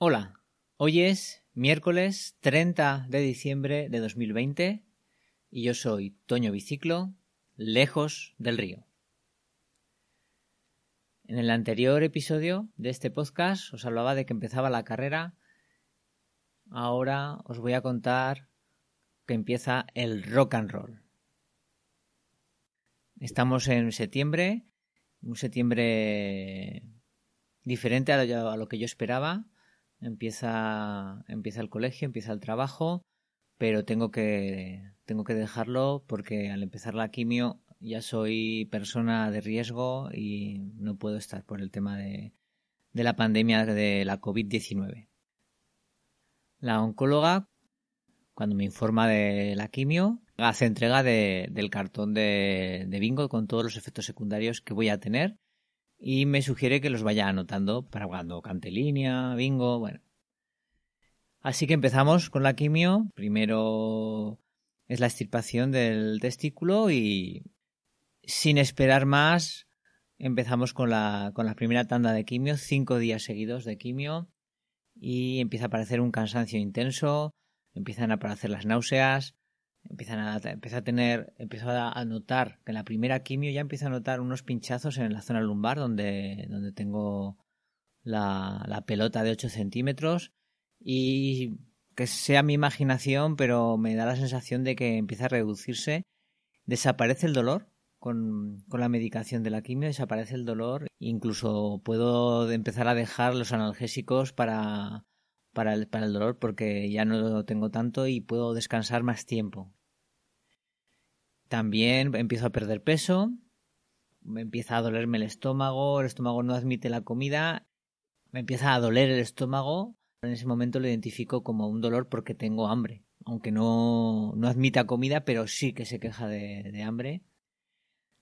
Hola, hoy es miércoles 30 de diciembre de 2020 y yo soy Toño Biciclo, lejos del río. En el anterior episodio de este podcast os hablaba de que empezaba la carrera. Ahora os voy a contar que empieza el rock and roll. Estamos en septiembre, un septiembre diferente a lo que yo esperaba empieza, empieza el colegio, empieza el trabajo, pero tengo que, tengo que dejarlo porque al empezar la quimio ya soy persona de riesgo y no puedo estar por el tema de, de la pandemia de la COVID-19. La oncóloga, cuando me informa de la quimio, hace entrega de, del cartón de, de bingo con todos los efectos secundarios que voy a tener y me sugiere que los vaya anotando para cuando cante línea, bingo, bueno. Así que empezamos con la quimio. Primero es la extirpación del testículo y sin esperar más empezamos con la, con la primera tanda de quimio, cinco días seguidos de quimio y empieza a aparecer un cansancio intenso, empiezan a aparecer las náuseas, empiezan a, empieza a tener, empiezo a, notar que en la primera quimio ya empiezo a notar unos pinchazos en la zona lumbar donde, donde tengo la, la pelota de 8 centímetros y que sea mi imaginación, pero me da la sensación de que empieza a reducirse, desaparece el dolor con, con la medicación de la quimio, desaparece el dolor, incluso puedo empezar a dejar los analgésicos para, para el, para el dolor porque ya no lo tengo tanto y puedo descansar más tiempo. También empiezo a perder peso, me empieza a dolerme el estómago, el estómago no admite la comida, me empieza a doler el estómago. En ese momento lo identifico como un dolor porque tengo hambre, aunque no, no admita comida, pero sí que se queja de, de hambre.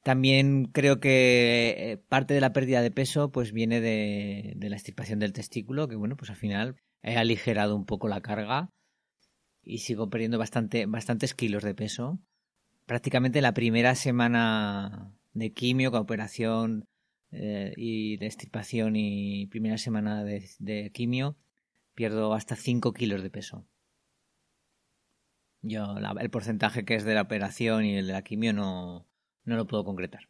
También creo que eh, parte de la pérdida de peso pues viene de, la extirpación del testículo, que bueno, pues al final he aligerado un poco la carga y sigo perdiendo bastante, bastantes kilos de peso prácticamente la primera semana de quimio, con operación eh, y de extirpación y primera semana de, quimio, pierdo hasta 5 kilos de peso. Yo el porcentaje que es de la operación y el de la quimio no, no lo puedo concretar.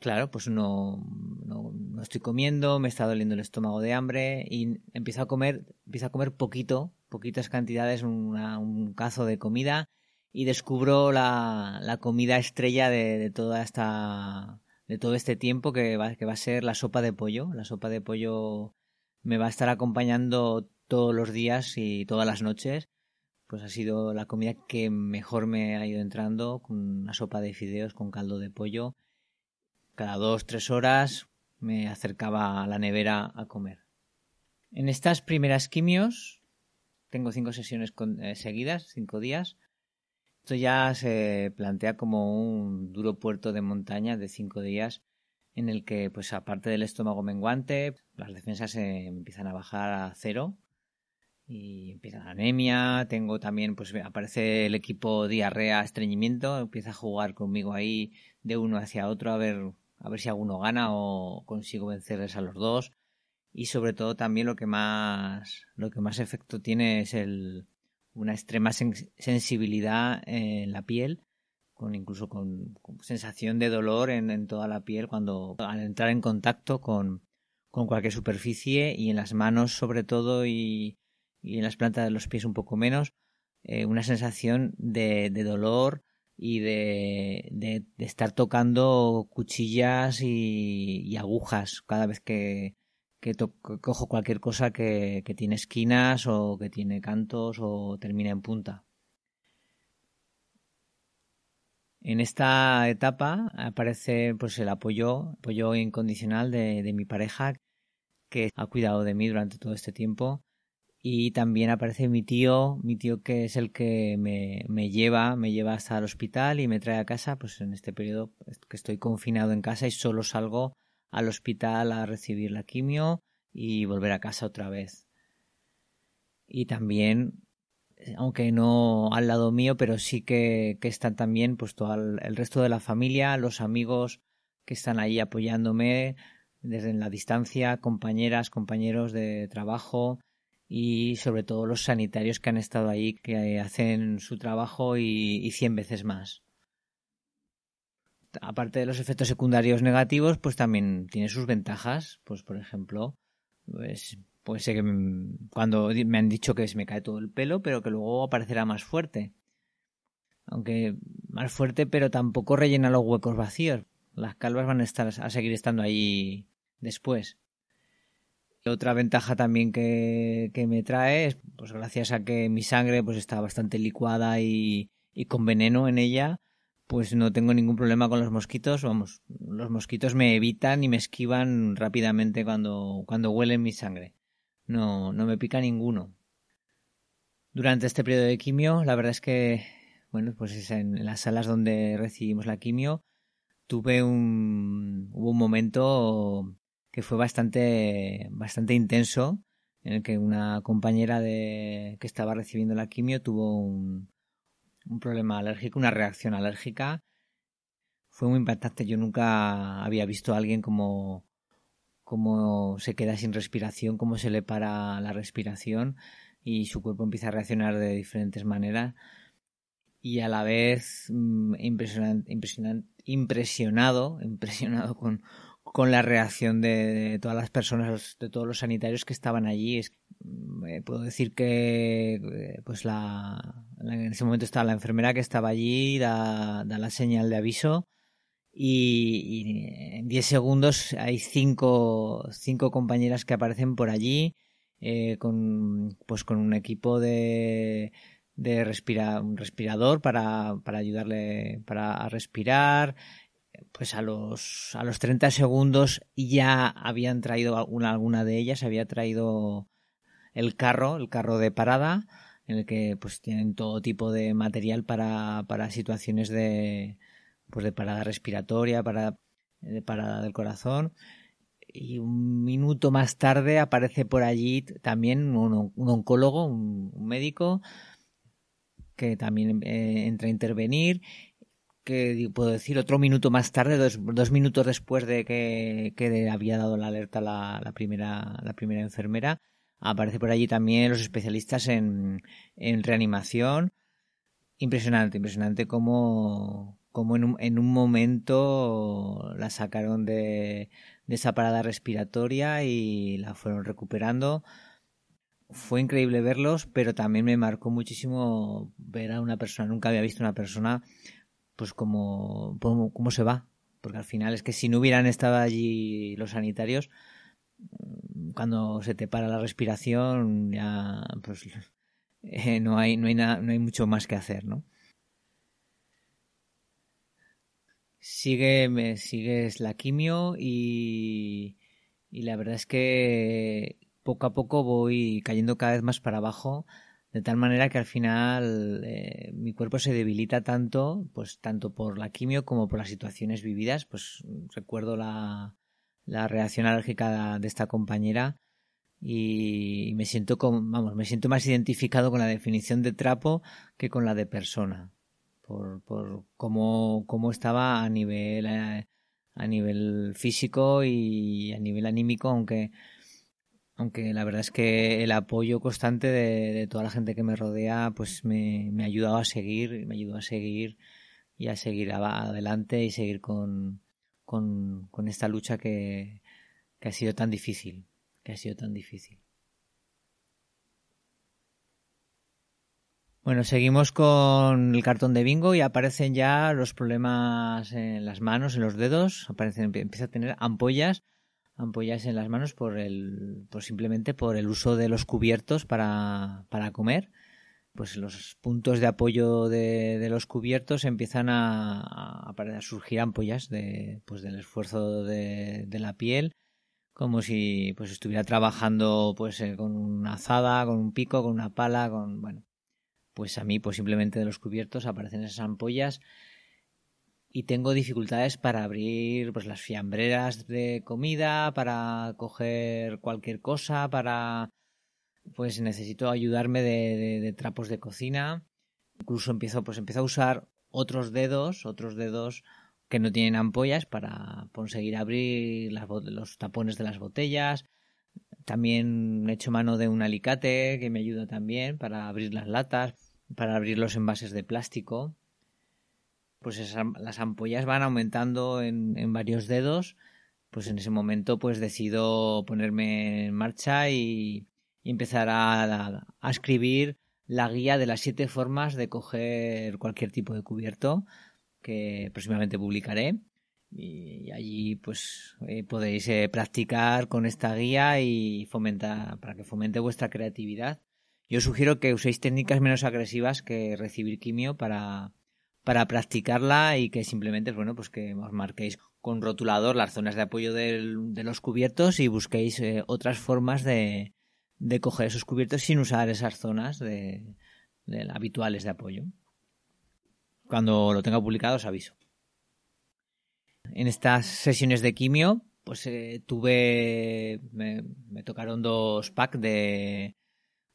Claro, pues no, no, no, estoy comiendo, me está doliendo el estómago de hambre y empiezo a comer, empiezo a comer poquito poquitas cantidades, un cazo de comida y descubro la, la comida estrella de, de, toda esta de todo este tiempo que va, que va a ser la sopa de pollo. La sopa de pollo me va a estar acompañando todos los días y todas las noches. Pues ha sido la comida que mejor me ha ido entrando, con una sopa de fideos con caldo de pollo. Cada dos, tres horas me acercaba a la nevera a comer. En estas primeras quimios tengo cinco sesiones eh, seguidas, cinco días. Esto ya se plantea como un duro puerto de montaña de cinco días en el que, pues aparte del estómago menguante, las defensas se empiezan a bajar a cero y empieza la anemia. Tengo también, pues aparece el equipo diarrea, estreñimiento, empieza a jugar conmigo ahí de uno hacia otro a ver, a ver si alguno gana o consigo vencerles a los dos y sobre todo también lo que más lo que más efecto tiene es el una extrema sensibilidad en la piel con incluso con, sensación de dolor en, en, toda la piel cuando al entrar en contacto con, con cualquier superficie y en las manos sobre todo y, y en las plantas de los pies un poco menos eh, una sensación de, dolor y de, de, estar tocando cuchillas y, agujas cada vez que, que, cojo cualquier cosa que, que, tiene esquinas o que tiene cantos o termina en punta. En esta etapa aparece pues el apoyo, apoyo incondicional de, de mi pareja que ha cuidado de mí durante todo este tiempo y también aparece mi tío, mi tío que es el que me, me, lleva, me lleva hasta el hospital y me trae a casa, pues en este periodo que estoy confinado en casa y solo salgo al hospital a recibir la quimio y volver a casa otra vez. Y también, aunque no al lado mío, pero sí que, que están también pues todo el, el, resto de la familia, los amigos que están ahí apoyándome, desde la distancia, compañeras, compañeros de trabajo y sobre todo los sanitarios que han estado ahí, que hacen su trabajo y, cien veces más. Aparte de los efectos secundarios negativos, pues también tiene sus ventajas. Pues, por ejemplo, pues puede ser que cuando me han dicho que se me cae todo el pelo, pero que luego aparecerá más fuerte. Aunque más fuerte, pero tampoco rellena los huecos vacíos. Las calvas van a estar a seguir estando ahí después. Otra ventaja también que, me trae es, pues gracias a que mi sangre pues está bastante licuada y, con veneno en ella, pues no tengo ningún problema con los mosquitos. Vamos, los mosquitos me evitan y me esquivan rápidamente cuando, cuando huelen mi sangre. No, no me pica ninguno. Durante este periodo de quimio, la verdad es que, bueno, pues en, las salas donde recibimos la quimio, tuve un, hubo un momento que fue bastante, bastante intenso, en el que una compañera de, que estaba recibiendo la quimio tuvo un, problema alérgico, una reacción alérgica. Fue muy impactante. Yo nunca había visto a alguien como, como se queda sin respiración, cómo se le para la respiración y su cuerpo empieza a reaccionar de diferentes maneras y a la vez mm, impresionado, impresionado con, con la reacción de, todas las personas, de todos los sanitarios que estaban allí. Mm, puedo decir que eh, pues la, en ese momento estaba la enfermera que estaba allí, da, la señal de aviso y, en 10 segundos hay cinco, cinco compañeras que aparecen por allí eh, con, pues con un equipo de, de un respirador para, para ayudarle para a respirar pues a los, a los 30 segundos ya habían traído alguna, alguna de ellas, había traído el carro, el carro de parada, en el que pues tienen todo tipo de material para, para situaciones de, pues de parada respiratoria, para, de parada del corazón. Y un minuto más tarde aparece por allí también un, oncólogo, un, médico, que también eh, entra a intervenir puedo decir otro minuto más tarde, dos, minutos después de que, había dado la alerta la, primera, la primera enfermera, aparece por allí también los especialistas en, reanimación. Impresionante, impresionante cómo, en, un, en un momento la sacaron de esa parada respiratoria y la fueron recuperando fue increíble verlos, pero también me marcó muchísimo ver a una persona, nunca había visto una persona pues cómo, cómo, se va. Porque al final es que si no hubieran estado allí los sanitarios, mm, cuando se te para la respiración, ya pues eh, no hay, no hay no hay mucho más que hacer, ¿no? Sigue, me, sigues la quimio y, y la verdad es que poco a poco voy cayendo cada vez más para abajo de tal manera que al final eh, mi cuerpo se debilita tanto, pues tanto por la quimio como por las situaciones vividas, pues recuerdo la, la reacción alérgica de esta compañera y me siento como, vamos, me siento más identificado con la definición de trapo que con la de persona, por, por cómo, cómo estaba a nivel, eh, a nivel físico y a nivel anímico, aunque aunque la verdad es que el apoyo constante de, toda la gente que me rodea pues me, ha ayudado a seguir, me ayudó a seguir y a seguir adelante y seguir con, con, con esta lucha que, que ha sido tan difícil, que ha sido tan difícil. Bueno, seguimos con el cartón de bingo y aparecen ya los problemas en las manos, en los dedos, aparecen, empieza a tener ampollas ampollas en las manos por el, pues simplemente por el uso de los cubiertos para, para comer. Pues los puntos de apoyo de, de los cubiertos empiezan a, a, surgir ampollas de, pues del esfuerzo de, de la piel, como si pues estuviera trabajando pues eh, con una azada, con un pico, con una pala, con bueno, pues a mí pues simplemente de los cubiertos aparecen esas ampollas y tengo dificultades para abrir pues las fiambreras de comida, para coger cualquier cosa, para pues necesito ayudarme de, trapos de cocina. Incluso empiezo pues empiezo a usar otros dedos, otros dedos que no tienen ampollas para conseguir abrir los tapones de las botellas. También he hecho mano de un alicate que me ayuda también para abrir las latas, para abrir los envases de plástico. Pues las ampollas van aumentando en, varios dedos. Pues en ese momento pues decido ponerme en marcha y, empezar a, escribir la guía de las siete formas de coger cualquier tipo de cubierto que próximamente publicaré y allí pues eh, podéis eh, practicar con esta guía y fomentar para que fomente vuestra creatividad. Yo sugiero que uséis técnicas menos agresivas que recibir quimio para, para practicarla y que simplemente bueno pues que os marquéis con rotulador las zonas de apoyo de los cubiertos y busquéis eh, otras formas de, de coger esos cubiertos sin usar esas zonas de, habituales de apoyo. Cuando lo tenga publicado os aviso. En estas sesiones de quimio, pues eh, tuve. Me, tocaron dos packs de,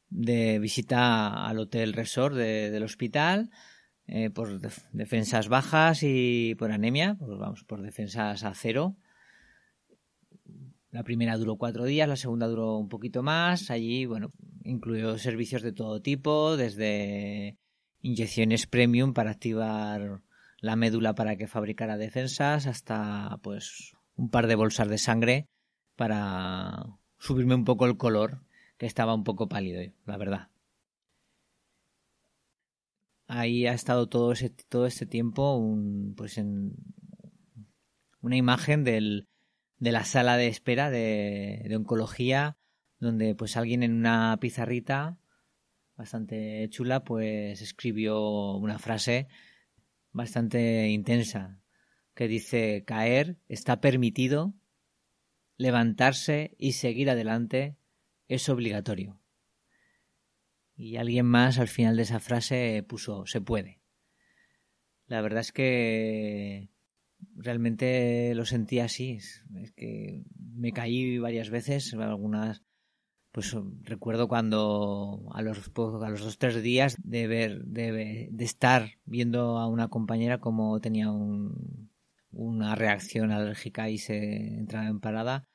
de visita al hotel resort del hospital. Eh, por defensas bajas y por anemia, pues vamos, por defensas a cero. La primera duró cuatro días, la segunda duró un poquito más. Allí, bueno, incluyó servicios de todo tipo, desde inyecciones premium para activar la médula para que fabricara defensas hasta pues un par de bolsas de sangre para subirme un poco el color que estaba un poco pálido la verdad ahí ha estado todo ese todo este tiempo un, pues en una imagen del, de la sala de espera de, de oncología donde pues alguien en una pizarrita bastante chula, pues escribió una frase bastante intensa que dice caer está permitido, levantarse y seguir adelante es obligatorio. Y alguien más al final de esa frase puso se puede. La verdad es que realmente lo sentí así. Es que me caí varias veces, algunas pues recuerdo cuando a los, a los dos tres días de ver de, de estar viendo a una compañera como tenía un, una reacción alérgica y se entraba en parada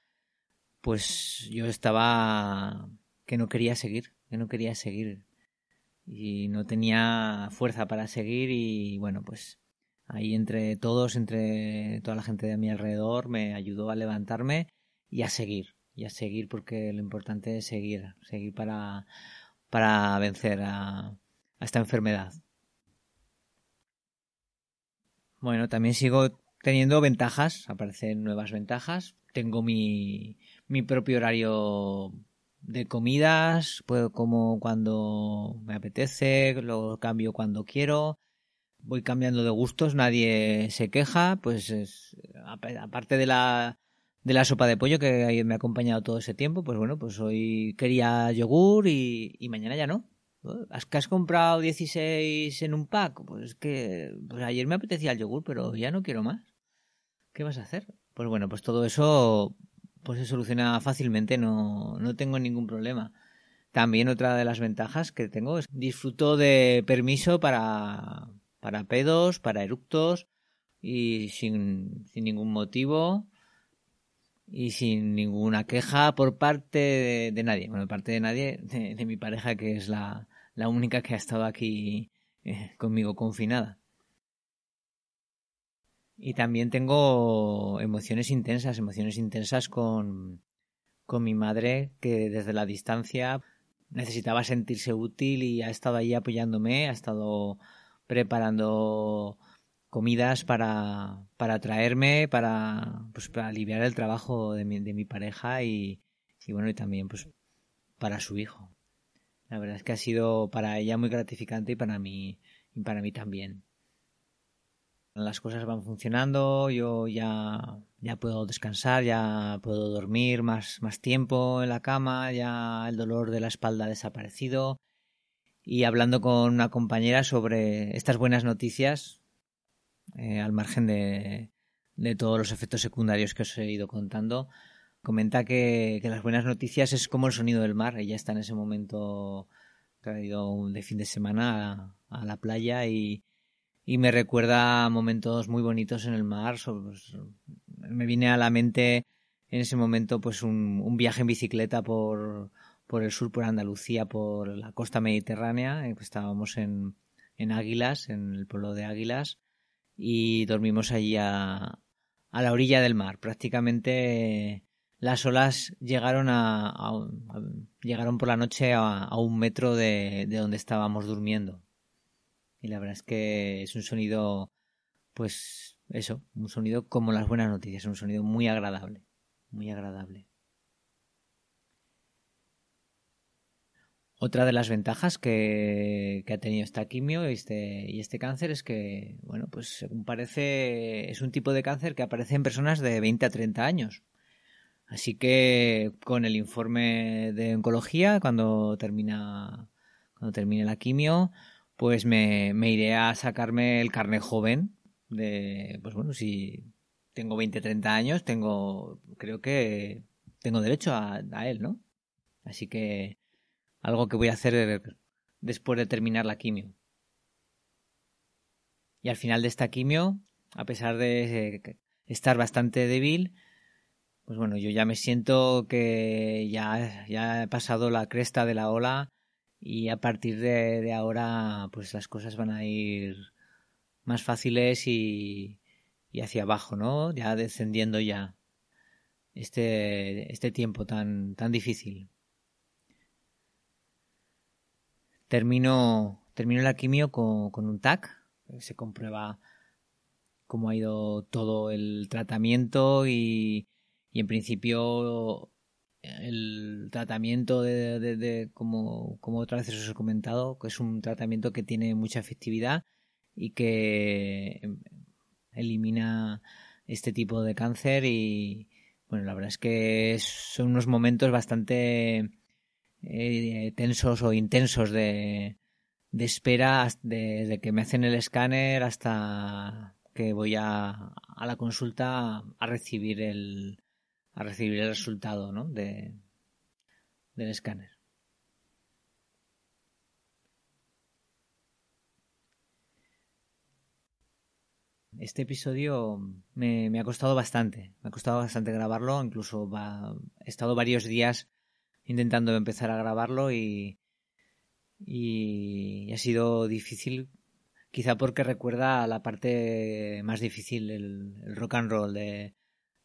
pues yo estaba que no quería seguir que no quería seguir y no tenía fuerza para seguir y bueno pues ahí entre todos entre toda la gente de mi alrededor me ayudó a levantarme y a seguir y a seguir porque lo importante es seguir, seguir para, para vencer a, esta enfermedad. Bueno, también sigo teniendo ventajas, aparecen nuevas ventajas. Tengo mi, mi propio horario de comidas, puedo como cuando me apetece, lo cambio cuando quiero, voy cambiando de gustos, nadie se queja, pues es, aparte de la de la sopa de pollo que me ha acompañado todo ese tiempo, pues bueno, pues hoy quería yogur y, mañana ya no. ¿Has, que has comprado 16 en un pack? Pues que pues ayer me apetecía el yogur, pero ya no quiero más. ¿Qué vas a hacer? Pues bueno, pues todo eso pues se soluciona fácilmente, no, no tengo ningún problema. También otra de las ventajas que tengo es disfruto de permiso para, para pedos, para eructos y sin, sin ningún motivo y sin ninguna queja por parte de, nadie. Bueno, por parte de nadie, de, mi pareja, que es la, la, única que ha estado aquí eh, conmigo confinada. Y también tengo emociones intensas, emociones intensas con, con mi madre, que desde la distancia necesitaba sentirse útil y ha estado ahí apoyándome, ha estado preparando comidas para, para traerme, para, pues, para aliviar el trabajo de mi, de mi pareja y, y bueno, y también pues para su hijo. La verdad es que ha sido para ella muy gratificante y para mí, y para mí también. Las cosas van funcionando, yo ya, ya puedo descansar, ya puedo dormir más, más tiempo en la cama, ya el dolor de la espalda ha desaparecido. Y hablando con una compañera sobre estas buenas noticias, eh, al margen de, de, todos los efectos secundarios que os he ido contando. Comenta que, que, las buenas noticias es como el sonido del mar. Ella está en ese momento, ha ido de fin de semana a, la playa y, y me recuerda momentos muy bonitos en el mar. Pues, me viene a la mente en ese momento pues un, un viaje en bicicleta por, por el sur, por Andalucía, por la costa mediterránea. Eh, estábamos en, en Águilas, en el pueblo de Águilas, y dormimos allí a, a la orilla del mar. Prácticamente las olas llegaron a, llegaron por la noche a, un metro de, de, donde estábamos durmiendo. Y la verdad es que es un sonido, pues eso, un sonido como las buenas noticias, un sonido muy agradable, muy agradable. Otra de las ventajas que, ha tenido esta quimio y este, y este cáncer es que, bueno, pues según parece, es un tipo de cáncer que aparece en personas de 20 a 30 años. Así que con el informe de oncología, cuando termina, cuando termine la quimio, pues me, iré a sacarme el carnet joven de, pues bueno, si tengo 20, 30 años, tengo, creo que tengo derecho a, a él, ¿no? Así que algo que voy a hacer después de terminar la quimio. Y al final de esta quimio, a pesar de estar bastante débil, pues bueno, yo ya me siento que ya, ya he pasado la cresta de la ola y a partir de, ahora pues las cosas van a ir más fáciles y, y hacia abajo, ¿no? Ya descendiendo ya este, este tiempo tan, tan difícil. Termino, termino la quimio con, con un TAC, se comprueba cómo ha ido todo el tratamiento y, y en principio el tratamiento de, como, como otras veces os he comentado, que es un tratamiento que tiene mucha efectividad y que elimina este tipo de cáncer y bueno, la verdad es que son unos momentos bastante eh, tensos o intensos de, de espera desde que me hacen el escáner hasta que voy a, a la consulta a recibir el a recibir el resultado ¿no? de, del escáner. Este episodio me, me, ha costado bastante, me ha costado bastante grabarlo, incluso va, he estado varios días intentando empezar a grabarlo y, y ha sido difícil, quizá porque recuerda a la parte más difícil, el, rock and roll de,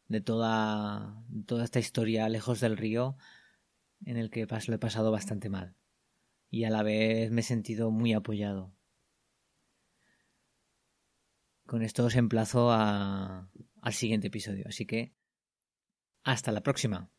de toda, toda esta historia lejos del río en el que lo he pasado bastante mal y a la vez me he sentido muy apoyado. Con esto os emplazo a, al siguiente episodio, así que hasta la próxima.